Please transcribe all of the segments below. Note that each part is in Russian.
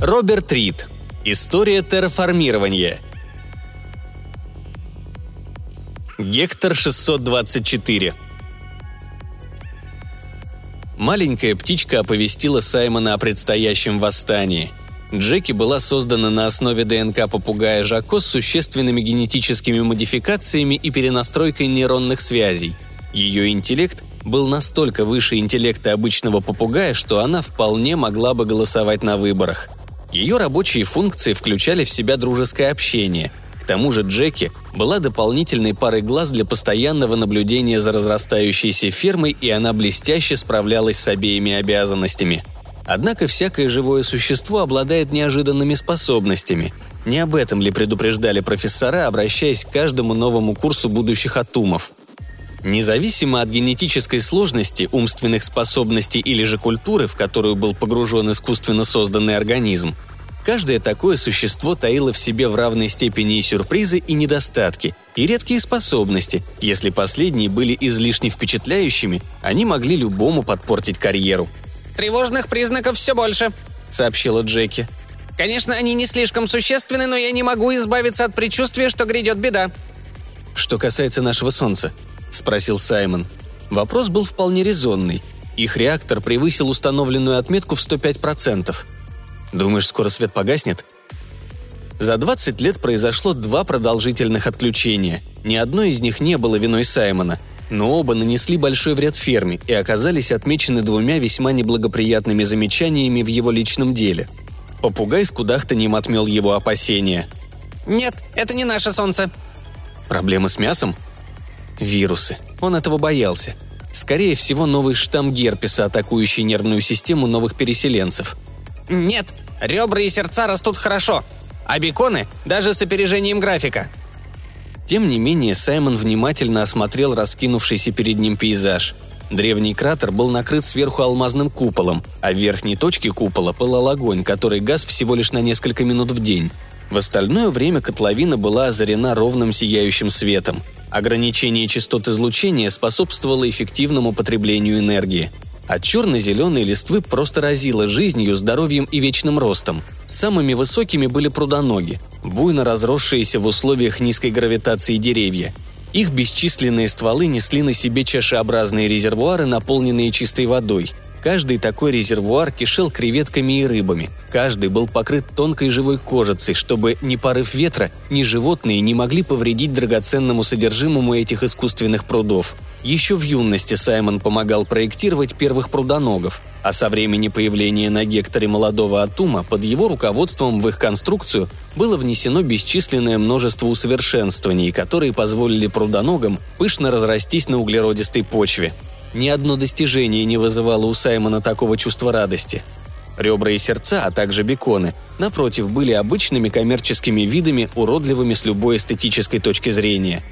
Роберт Рид. История терраформирования. Гектор 624. Маленькая птичка оповестила Саймона о предстоящем восстании. Джеки была создана на основе ДНК попугая Жако с существенными генетическими модификациями и перенастройкой нейронных связей. Ее интеллект был настолько выше интеллекта обычного попугая, что она вполне могла бы голосовать на выборах. Ее рабочие функции включали в себя дружеское общение. К тому же Джеки была дополнительной парой глаз для постоянного наблюдения за разрастающейся фермой, и она блестяще справлялась с обеими обязанностями. Однако всякое живое существо обладает неожиданными способностями. Не об этом ли предупреждали профессора, обращаясь к каждому новому курсу будущих атумов – Независимо от генетической сложности, умственных способностей или же культуры, в которую был погружен искусственно созданный организм, каждое такое существо таило в себе в равной степени и сюрпризы, и недостатки, и редкие способности. Если последние были излишне впечатляющими, они могли любому подпортить карьеру. «Тревожных признаков все больше», — сообщила Джеки. «Конечно, они не слишком существенны, но я не могу избавиться от предчувствия, что грядет беда». «Что касается нашего Солнца», – спросил Саймон. Вопрос был вполне резонный. Их реактор превысил установленную отметку в 105%. Думаешь, скоро свет погаснет? За 20 лет произошло два продолжительных отключения. Ни одно из них не было виной Саймона, но оба нанесли большой вред ферме и оказались отмечены двумя весьма неблагоприятными замечаниями в его личном деле. Попугай с кудахтанием отмел его опасения. «Нет, это не наше солнце». «Проблемы с мясом?» Вирусы. Он этого боялся. Скорее всего, новый штамм герпеса, атакующий нервную систему новых переселенцев. Нет, ребра и сердца растут хорошо, а беконы даже с опережением графика. Тем не менее, Саймон внимательно осмотрел раскинувшийся перед ним пейзаж. Древний кратер был накрыт сверху алмазным куполом, а в верхней точке купола пылал огонь, который газ всего лишь на несколько минут в день. В остальное время котловина была озарена ровным сияющим светом. Ограничение частот излучения способствовало эффективному потреблению энергии. От черно-зеленой листвы просто разило жизнью, здоровьем и вечным ростом. Самыми высокими были прудоноги, буйно разросшиеся в условиях низкой гравитации деревья. Их бесчисленные стволы несли на себе чашеобразные резервуары, наполненные чистой водой – Каждый такой резервуар кишел креветками и рыбами. Каждый был покрыт тонкой живой кожицей, чтобы ни порыв ветра, ни животные не могли повредить драгоценному содержимому этих искусственных прудов. Еще в юности Саймон помогал проектировать первых прудоногов, а со времени появления на гекторе молодого Атума под его руководством в их конструкцию было внесено бесчисленное множество усовершенствований, которые позволили прудоногам пышно разрастись на углеродистой почве – ни одно достижение не вызывало у Саймона такого чувства радости. Ребра и сердца, а также беконы, напротив, были обычными коммерческими видами, уродливыми с любой эстетической точки зрения.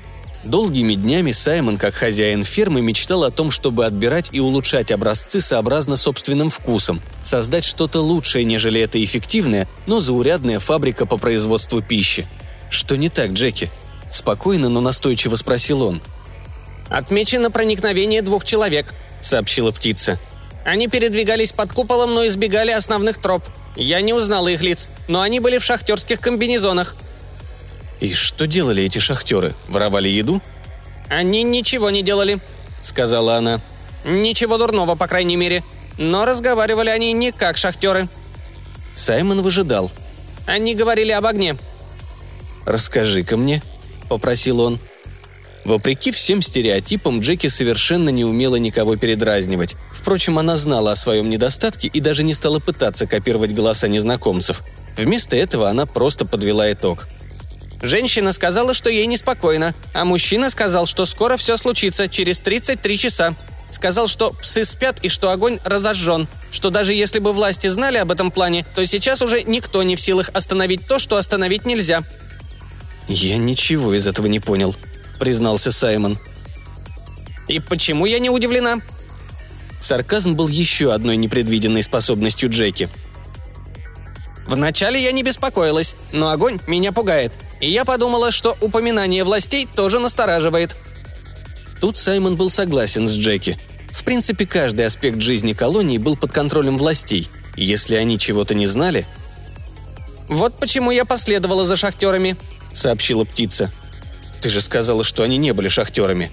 Долгими днями Саймон, как хозяин фермы, мечтал о том, чтобы отбирать и улучшать образцы сообразно собственным вкусом, создать что-то лучшее, нежели это эффективная, но заурядная фабрика по производству пищи. «Что не так, Джеки?» – спокойно, но настойчиво спросил он – «Отмечено проникновение двух человек», — сообщила птица. «Они передвигались под куполом, но избегали основных троп. Я не узнала их лиц, но они были в шахтерских комбинезонах». «И что делали эти шахтеры? Воровали еду?» «Они ничего не делали», — сказала она. «Ничего дурного, по крайней мере. Но разговаривали они не как шахтеры». Саймон выжидал. «Они говорили об огне». «Расскажи-ка мне», — попросил он. Вопреки всем стереотипам, Джеки совершенно не умела никого передразнивать. Впрочем, она знала о своем недостатке и даже не стала пытаться копировать голоса незнакомцев. Вместо этого она просто подвела итог. Женщина сказала, что ей неспокойно, а мужчина сказал, что скоро все случится, через 33 часа. Сказал, что псы спят и что огонь разожжен, что даже если бы власти знали об этом плане, то сейчас уже никто не в силах остановить то, что остановить нельзя. «Я ничего из этого не понял», – признался Саймон. «И почему я не удивлена?» Сарказм был еще одной непредвиденной способностью Джеки. «Вначале я не беспокоилась, но огонь меня пугает, и я подумала, что упоминание властей тоже настораживает». Тут Саймон был согласен с Джеки. В принципе, каждый аспект жизни колонии был под контролем властей, если они чего-то не знали, «Вот почему я последовала за шахтерами», — сообщила птица. «Ты же сказала, что они не были шахтерами».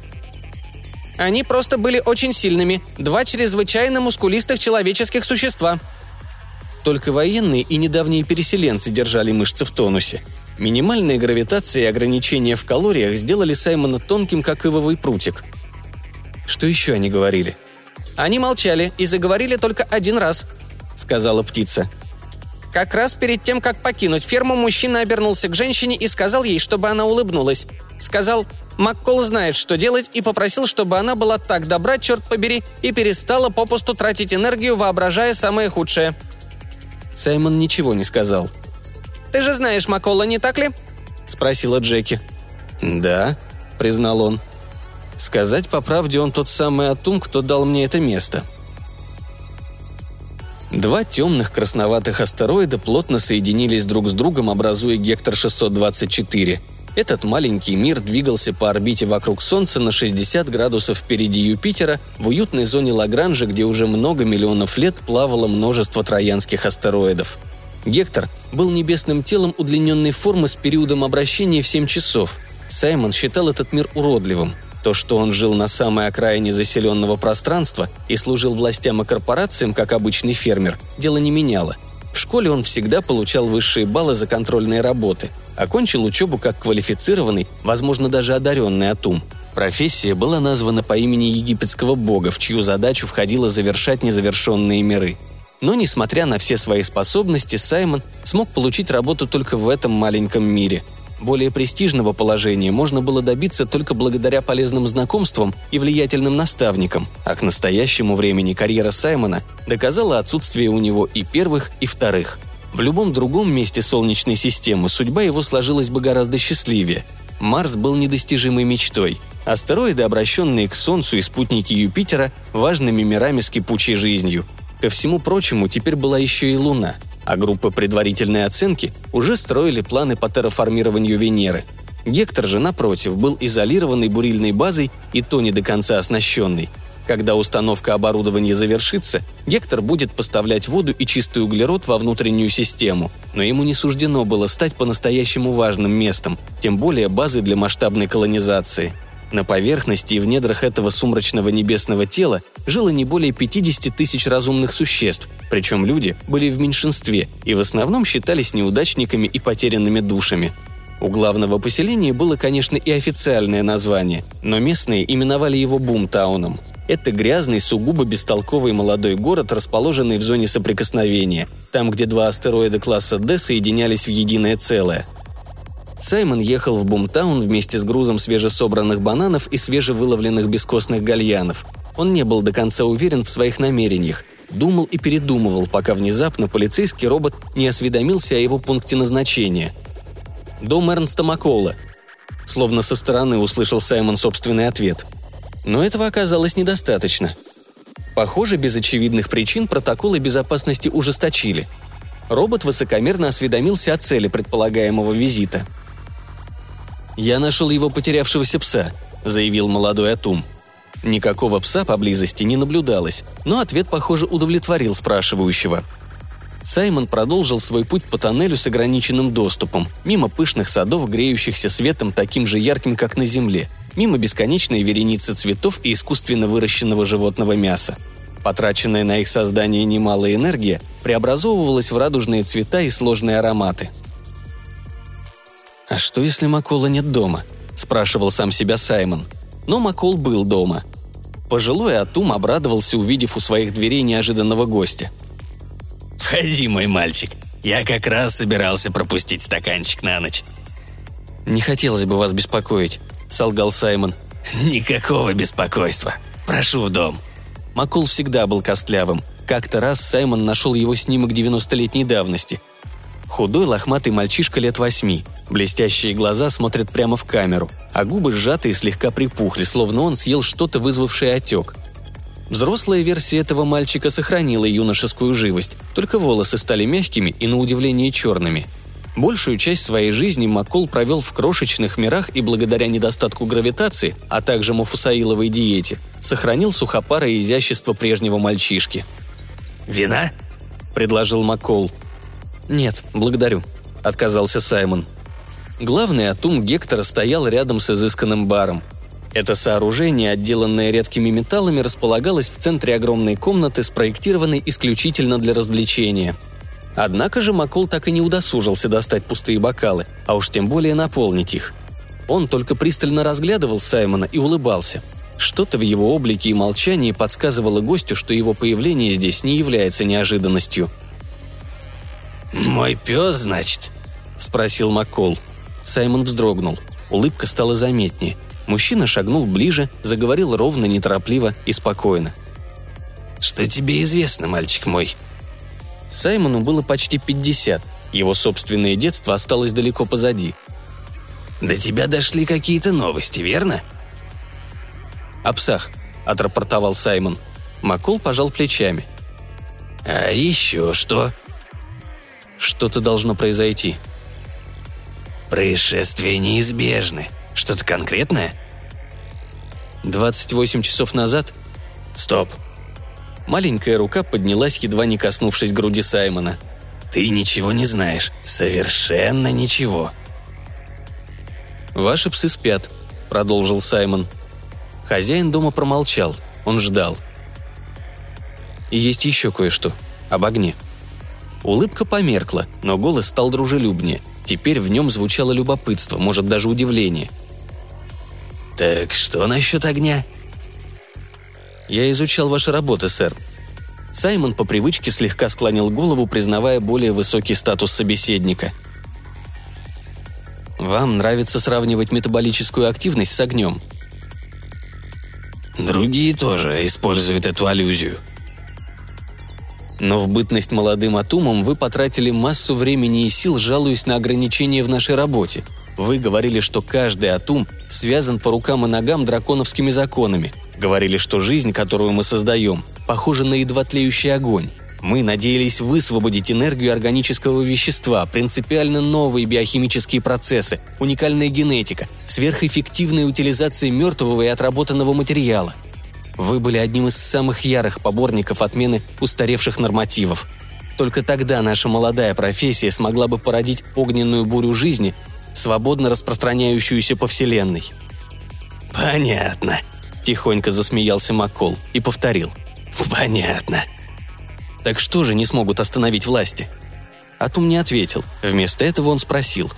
«Они просто были очень сильными. Два чрезвычайно мускулистых человеческих существа». Только военные и недавние переселенцы держали мышцы в тонусе. Минимальная гравитация и ограничения в калориях сделали Саймона тонким, как ивовый прутик. Что еще они говорили? «Они молчали и заговорили только один раз», — сказала птица. Как раз перед тем, как покинуть ферму, мужчина обернулся к женщине и сказал ей, чтобы она улыбнулась. Сказал, Маккол знает, что делать, и попросил, чтобы она была так добра, черт побери, и перестала попусту тратить энергию, воображая самое худшее. Саймон ничего не сказал. «Ты же знаешь Маккола, не так ли?» – спросила Джеки. «Да», – признал он. «Сказать по правде, он тот самый Атум, кто дал мне это место», Два темных красноватых астероида плотно соединились друг с другом, образуя Гектор-624. Этот маленький мир двигался по орбите вокруг Солнца на 60 градусов впереди Юпитера в уютной зоне Лагранжа, где уже много миллионов лет плавало множество троянских астероидов. Гектор был небесным телом удлиненной формы с периодом обращения в 7 часов. Саймон считал этот мир уродливым – то, что он жил на самой окраине заселенного пространства и служил властям и корпорациям, как обычный фермер, дело не меняло. В школе он всегда получал высшие баллы за контрольные работы. Окончил учебу как квалифицированный, возможно, даже одаренный атум. Профессия была названа по имени египетского бога, в чью задачу входило завершать незавершенные миры. Но, несмотря на все свои способности, Саймон смог получить работу только в этом маленьком мире – более престижного положения можно было добиться только благодаря полезным знакомствам и влиятельным наставникам, а к настоящему времени карьера Саймона доказала отсутствие у него и первых, и вторых. В любом другом месте Солнечной системы судьба его сложилась бы гораздо счастливее. Марс был недостижимой мечтой. Астероиды, обращенные к Солнцу и спутники Юпитера, важными мирами с кипучей жизнью. Ко всему прочему, теперь была еще и Луна – а группы предварительной оценки уже строили планы по терраформированию Венеры. Гектор же, напротив, был изолированной бурильной базой и то не до конца оснащенной. Когда установка оборудования завершится, Гектор будет поставлять воду и чистый углерод во внутреннюю систему, но ему не суждено было стать по-настоящему важным местом, тем более базой для масштабной колонизации – на поверхности и в недрах этого сумрачного небесного тела жило не более 50 тысяч разумных существ, причем люди были в меньшинстве и в основном считались неудачниками и потерянными душами. У главного поселения было, конечно, и официальное название, но местные именовали его Бумтауном. Это грязный, сугубо бестолковый молодой город, расположенный в зоне соприкосновения, там, где два астероида класса D соединялись в единое целое – Саймон ехал в Бумтаун вместе с грузом свежесобранных бананов и свежевыловленных бескостных гальянов. Он не был до конца уверен в своих намерениях, думал и передумывал, пока внезапно полицейский робот не осведомился о его пункте назначения. «Дом Эрнста Маккола», Словно со стороны услышал Саймон собственный ответ. Но этого оказалось недостаточно. Похоже, без очевидных причин протоколы безопасности ужесточили. Робот высокомерно осведомился о цели предполагаемого визита – «Я нашел его потерявшегося пса», — заявил молодой Атум. Никакого пса поблизости не наблюдалось, но ответ, похоже, удовлетворил спрашивающего. Саймон продолжил свой путь по тоннелю с ограниченным доступом, мимо пышных садов, греющихся светом таким же ярким, как на земле, мимо бесконечной вереницы цветов и искусственно выращенного животного мяса. Потраченная на их создание немалая энергия преобразовывалась в радужные цвета и сложные ароматы – «А что, если Макола нет дома?» – спрашивал сам себя Саймон. Но Макол был дома. Пожилой Атум обрадовался, увидев у своих дверей неожиданного гостя. «Входи, мой мальчик. Я как раз собирался пропустить стаканчик на ночь». «Не хотелось бы вас беспокоить», – солгал Саймон. «Никакого беспокойства. Прошу в дом». Макул всегда был костлявым. Как-то раз Саймон нашел его снимок 90-летней давности – Худой лохматый мальчишка лет восьми. Блестящие глаза смотрят прямо в камеру, а губы сжаты и слегка припухли, словно он съел что-то, вызвавшее отек. Взрослая версия этого мальчика сохранила юношескую живость, только волосы стали мягкими и, на удивление, черными. Большую часть своей жизни Маккол провел в крошечных мирах и благодаря недостатку гравитации, а также мафусаиловой диете, сохранил сухопарое изящество прежнего мальчишки. «Вина?» – предложил Маккол – «Нет, благодарю», – отказался Саймон. Главный атум Гектора стоял рядом с изысканным баром. Это сооружение, отделанное редкими металлами, располагалось в центре огромной комнаты, спроектированной исключительно для развлечения. Однако же Макол так и не удосужился достать пустые бокалы, а уж тем более наполнить их. Он только пристально разглядывал Саймона и улыбался – что-то в его облике и молчании подсказывало гостю, что его появление здесь не является неожиданностью. «Мой пес, значит?» – спросил Маккол. Саймон вздрогнул. Улыбка стала заметнее. Мужчина шагнул ближе, заговорил ровно, неторопливо и спокойно. «Что тебе известно, мальчик мой?» Саймону было почти 50. Его собственное детство осталось далеко позади. «До тебя дошли какие-то новости, верно?» «О псах», — отрапортовал Саймон. Макол пожал плечами. «А еще что?» «Что-то должно произойти». «Происшествия неизбежны. Что-то конкретное?» 28 часов назад? Стоп. Маленькая рука поднялась, едва не коснувшись груди Саймона. Ты ничего не знаешь. Совершенно ничего. Ваши псы спят, продолжил Саймон. Хозяин дома промолчал. Он ждал. И есть еще кое-что. Об огне. Улыбка померкла, но голос стал дружелюбнее. Теперь в нем звучало любопытство, может, даже удивление. «Так что насчет огня?» «Я изучал ваши работы, сэр». Саймон по привычке слегка склонил голову, признавая более высокий статус собеседника. «Вам нравится сравнивать метаболическую активность с огнем?» Другие тоже используют эту аллюзию. Но в бытность молодым атумом вы потратили массу времени и сил, жалуясь на ограничения в нашей работе. Вы говорили, что каждый атум связан по рукам и ногам драконовскими законами. Говорили, что жизнь, которую мы создаем, похожа на едва тлеющий огонь. Мы надеялись высвободить энергию органического вещества, принципиально новые биохимические процессы, уникальная генетика, сверхэффективная утилизация мертвого и отработанного материала. Вы были одним из самых ярых поборников отмены устаревших нормативов. Только тогда наша молодая профессия смогла бы породить огненную бурю жизни, свободно распространяющуюся по Вселенной. «Понятно», – тихонько засмеялся Маккол и повторил. «Понятно. Так что же не смогут остановить власти? Атум не ответил. Вместо этого он спросил.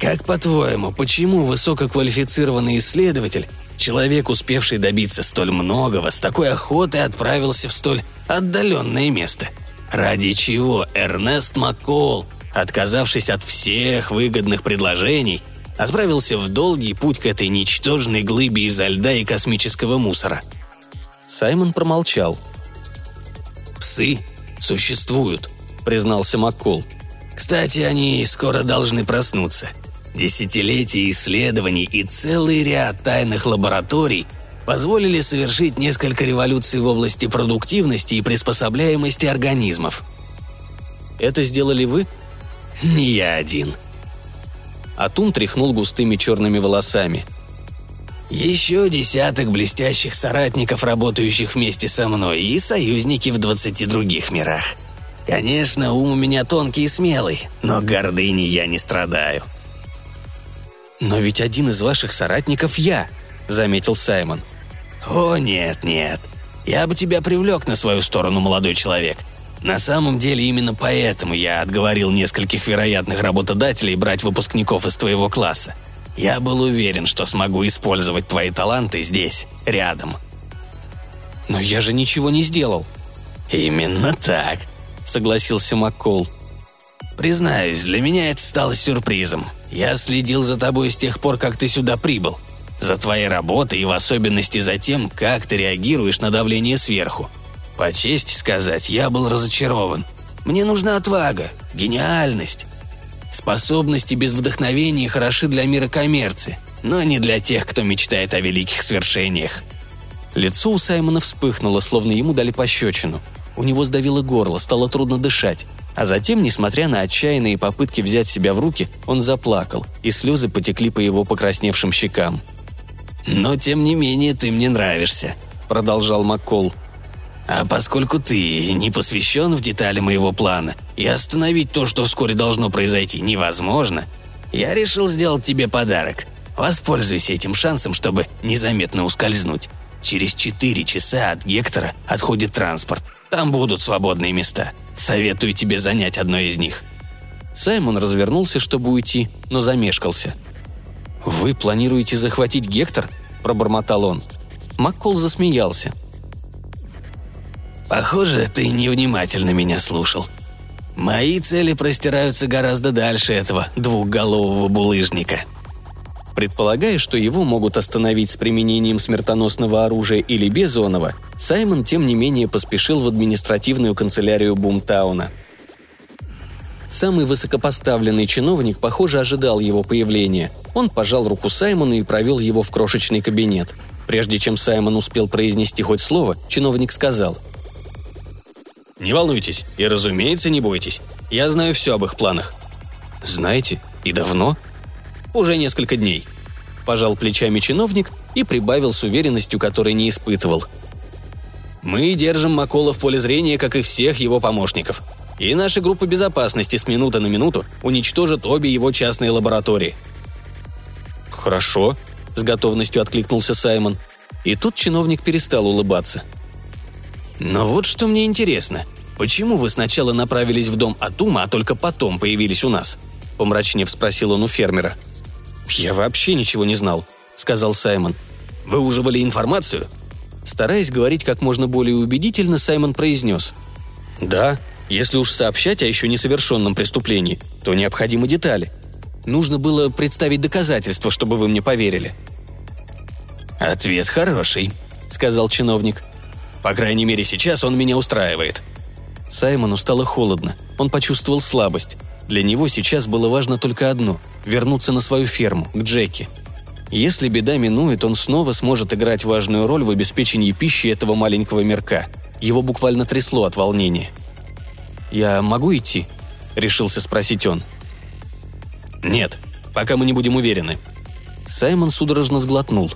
«Как по-твоему, почему высококвалифицированный исследователь, человек, успевший добиться столь многого, с такой охотой отправился в столь отдаленное место? Ради чего Эрнест Маккол, отказавшись от всех выгодных предложений, отправился в долгий путь к этой ничтожной глыбе изо льда и космического мусора?» Саймон промолчал – Псы существуют», — признался Маккол. «Кстати, они скоро должны проснуться. Десятилетия исследований и целый ряд тайных лабораторий позволили совершить несколько революций в области продуктивности и приспособляемости организмов. Это сделали вы? Не я один. Атум тряхнул густыми черными волосами. Еще десяток блестящих соратников, работающих вместе со мной, и союзники в двадцати других мирах. Конечно, ум у меня тонкий и смелый, но гордыни я не страдаю. «Но ведь один из ваших соратников я», — заметил Саймон. «О, нет, нет. Я бы тебя привлек на свою сторону, молодой человек. На самом деле именно поэтому я отговорил нескольких вероятных работодателей брать выпускников из твоего класса. Я был уверен, что смогу использовать твои таланты здесь, рядом. Но я же ничего не сделал. Именно так, согласился Маккол. Признаюсь, для меня это стало сюрпризом. Я следил за тобой с тех пор, как ты сюда прибыл. За твоей работой и в особенности за тем, как ты реагируешь на давление сверху. По чести сказать, я был разочарован. Мне нужна отвага, гениальность, Способности без вдохновения хороши для мира коммерции, но не для тех, кто мечтает о великих свершениях. Лицо у Саймона вспыхнуло, словно ему дали пощечину. У него сдавило горло, стало трудно дышать. А затем, несмотря на отчаянные попытки взять себя в руки, он заплакал, и слезы потекли по его покрасневшим щекам. «Но тем не менее ты мне нравишься», — продолжал Маккол. А поскольку ты не посвящен в детали моего плана, и остановить то, что вскоре должно произойти, невозможно, я решил сделать тебе подарок. Воспользуйся этим шансом, чтобы незаметно ускользнуть. Через четыре часа от Гектора отходит транспорт. Там будут свободные места. Советую тебе занять одно из них». Саймон развернулся, чтобы уйти, но замешкался. «Вы планируете захватить Гектор?» – пробормотал он. Маккол засмеялся. «Похоже, ты невнимательно меня слушал. Мои цели простираются гораздо дальше этого двухголового булыжника». Предполагая, что его могут остановить с применением смертоносного оружия или безонного, Саймон, тем не менее, поспешил в административную канцелярию Бумтауна. Самый высокопоставленный чиновник, похоже, ожидал его появления. Он пожал руку Саймону и провел его в крошечный кабинет. Прежде чем Саймон успел произнести хоть слово, чиновник сказал «Не волнуйтесь и, разумеется, не бойтесь. Я знаю все об их планах». «Знаете? И давно?» Уже несколько дней. Пожал плечами чиновник и прибавил с уверенностью, которой не испытывал. Мы держим Макола в поле зрения, как и всех его помощников. И наша группа безопасности с минуты на минуту уничтожит обе его частные лаборатории. «Хорошо», — с готовностью откликнулся Саймон. И тут чиновник перестал улыбаться. «Но вот что мне интересно. Почему вы сначала направились в дом Атума, а только потом появились у нас?» — помрачнев спросил он у фермера. — «Я вообще ничего не знал», — сказал Саймон. «Вы уживали информацию?» Стараясь говорить как можно более убедительно, Саймон произнес. «Да, если уж сообщать о еще несовершенном преступлении, то необходимы детали. Нужно было представить доказательства, чтобы вы мне поверили». «Ответ хороший», — сказал чиновник. «По крайней мере, сейчас он меня устраивает». Саймону стало холодно. Он почувствовал слабость. Для него сейчас было важно только одно – вернуться на свою ферму, к Джеки. Если беда минует, он снова сможет играть важную роль в обеспечении пищи этого маленького мирка. Его буквально трясло от волнения. «Я могу идти?» – решился спросить он. «Нет, пока мы не будем уверены». Саймон судорожно сглотнул.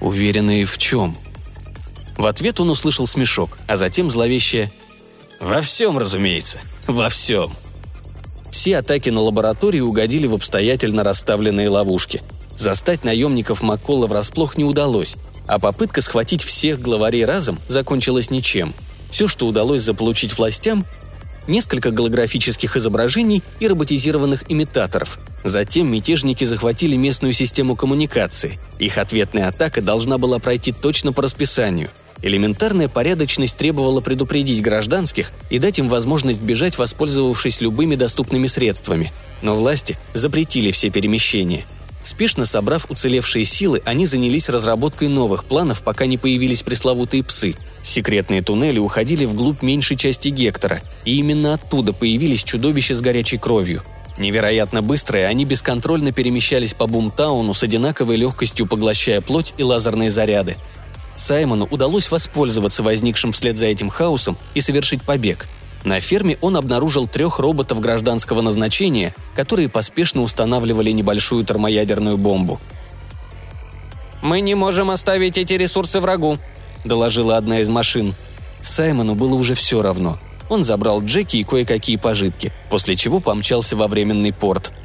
«Уверены в чем?» В ответ он услышал смешок, а затем зловещее «Во всем, разумеется, во всем». Все атаки на лабораторию угодили в обстоятельно расставленные ловушки. Застать наемников Маккола врасплох не удалось, а попытка схватить всех главарей разом закончилась ничем. Все, что удалось заполучить властям – несколько голографических изображений и роботизированных имитаторов. Затем мятежники захватили местную систему коммуникации. Их ответная атака должна была пройти точно по расписанию – Элементарная порядочность требовала предупредить гражданских и дать им возможность бежать, воспользовавшись любыми доступными средствами. Но власти запретили все перемещения. Спешно собрав уцелевшие силы, они занялись разработкой новых планов, пока не появились пресловутые псы. Секретные туннели уходили вглубь меньшей части Гектора, и именно оттуда появились чудовища с горячей кровью. Невероятно быстрые, они бесконтрольно перемещались по Бумтауну с одинаковой легкостью поглощая плоть и лазерные заряды. Саймону удалось воспользоваться возникшим вслед за этим хаосом и совершить побег. На ферме он обнаружил трех роботов гражданского назначения, которые поспешно устанавливали небольшую термоядерную бомбу. «Мы не можем оставить эти ресурсы врагу», – доложила одна из машин. Саймону было уже все равно. Он забрал Джеки и кое-какие пожитки, после чего помчался во временный порт –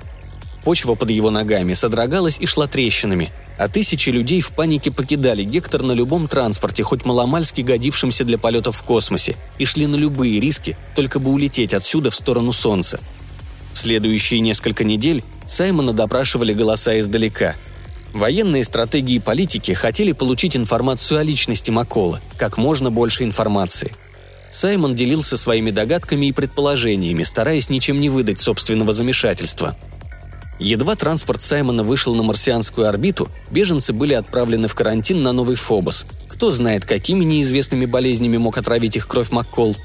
Почва под его ногами содрогалась и шла трещинами, а тысячи людей в панике покидали Гектор на любом транспорте, хоть маломальски годившемся для полетов в космосе, и шли на любые риски, только бы улететь отсюда в сторону Солнца. В следующие несколько недель Саймона допрашивали голоса издалека. Военные стратегии и политики хотели получить информацию о личности Макола, как можно больше информации. Саймон делился своими догадками и предположениями, стараясь ничем не выдать собственного замешательства – Едва транспорт Саймона вышел на марсианскую орбиту, беженцы были отправлены в карантин на новый Фобос. Кто знает, какими неизвестными болезнями мог отравить их кровь Маккол.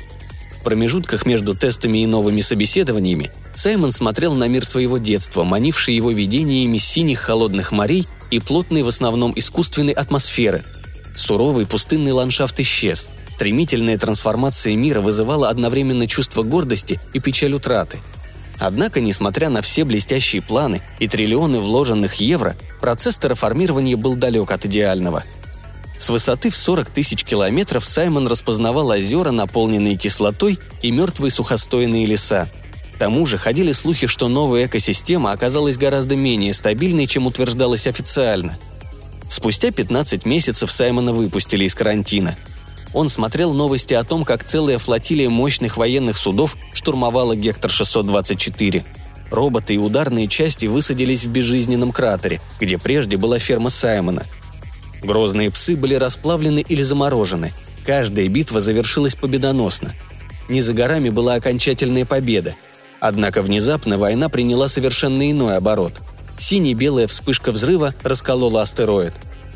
В промежутках между тестами и новыми собеседованиями Саймон смотрел на мир своего детства, манивший его видениями синих холодных морей и плотной в основном искусственной атмосферы. Суровый пустынный ландшафт исчез. Стремительная трансформация мира вызывала одновременно чувство гордости и печаль утраты – Однако, несмотря на все блестящие планы и триллионы вложенных евро, процесс терраформирования был далек от идеального. С высоты в 40 тысяч километров Саймон распознавал озера, наполненные кислотой, и мертвые сухостойные леса. К тому же ходили слухи, что новая экосистема оказалась гораздо менее стабильной, чем утверждалось официально. Спустя 15 месяцев Саймона выпустили из карантина. Он смотрел новости о том, как целая флотилия мощных военных судов штурмовала Гектор-624. Роботы и ударные части высадились в безжизненном кратере, где прежде была ферма Саймона. Грозные псы были расплавлены или заморожены. Каждая битва завершилась победоносно. Не за горами была окончательная победа. Однако внезапно война приняла совершенно иной оборот. Сине-белая вспышка взрыва расколола астероид.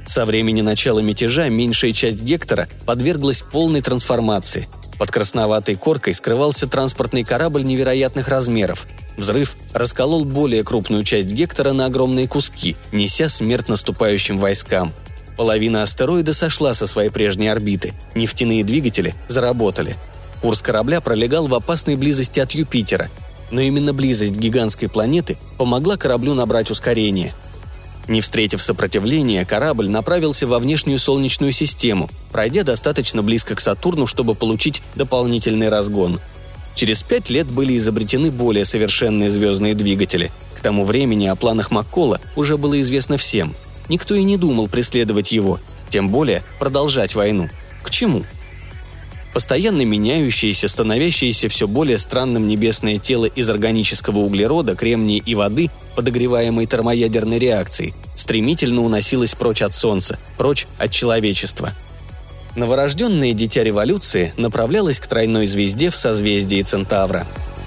Со времени начала мятежа меньшая часть Гектора подверглась полной трансформации. Под красноватой коркой скрывался транспортный корабль невероятных размеров. Взрыв расколол более крупную часть Гектора на огромные куски, неся смерть наступающим войскам. Половина астероида сошла со своей прежней орбиты, нефтяные двигатели заработали. Курс корабля пролегал в опасной близости от Юпитера, но именно близость гигантской планеты помогла кораблю набрать ускорение. Не встретив сопротивления, корабль направился во внешнюю Солнечную систему, пройдя достаточно близко к Сатурну, чтобы получить дополнительный разгон – Через пять лет были изобретены более совершенные звездные двигатели. К тому времени о планах Маккола уже было известно всем. Никто и не думал преследовать его, тем более продолжать войну. К чему? Постоянно меняющееся, становящееся все более странным небесное тело из органического углерода, кремния и воды, подогреваемой термоядерной реакцией, стремительно уносилось прочь от Солнца, прочь от человечества – Новорожденное дитя революции направлялось к тройной звезде в созвездии Центавра –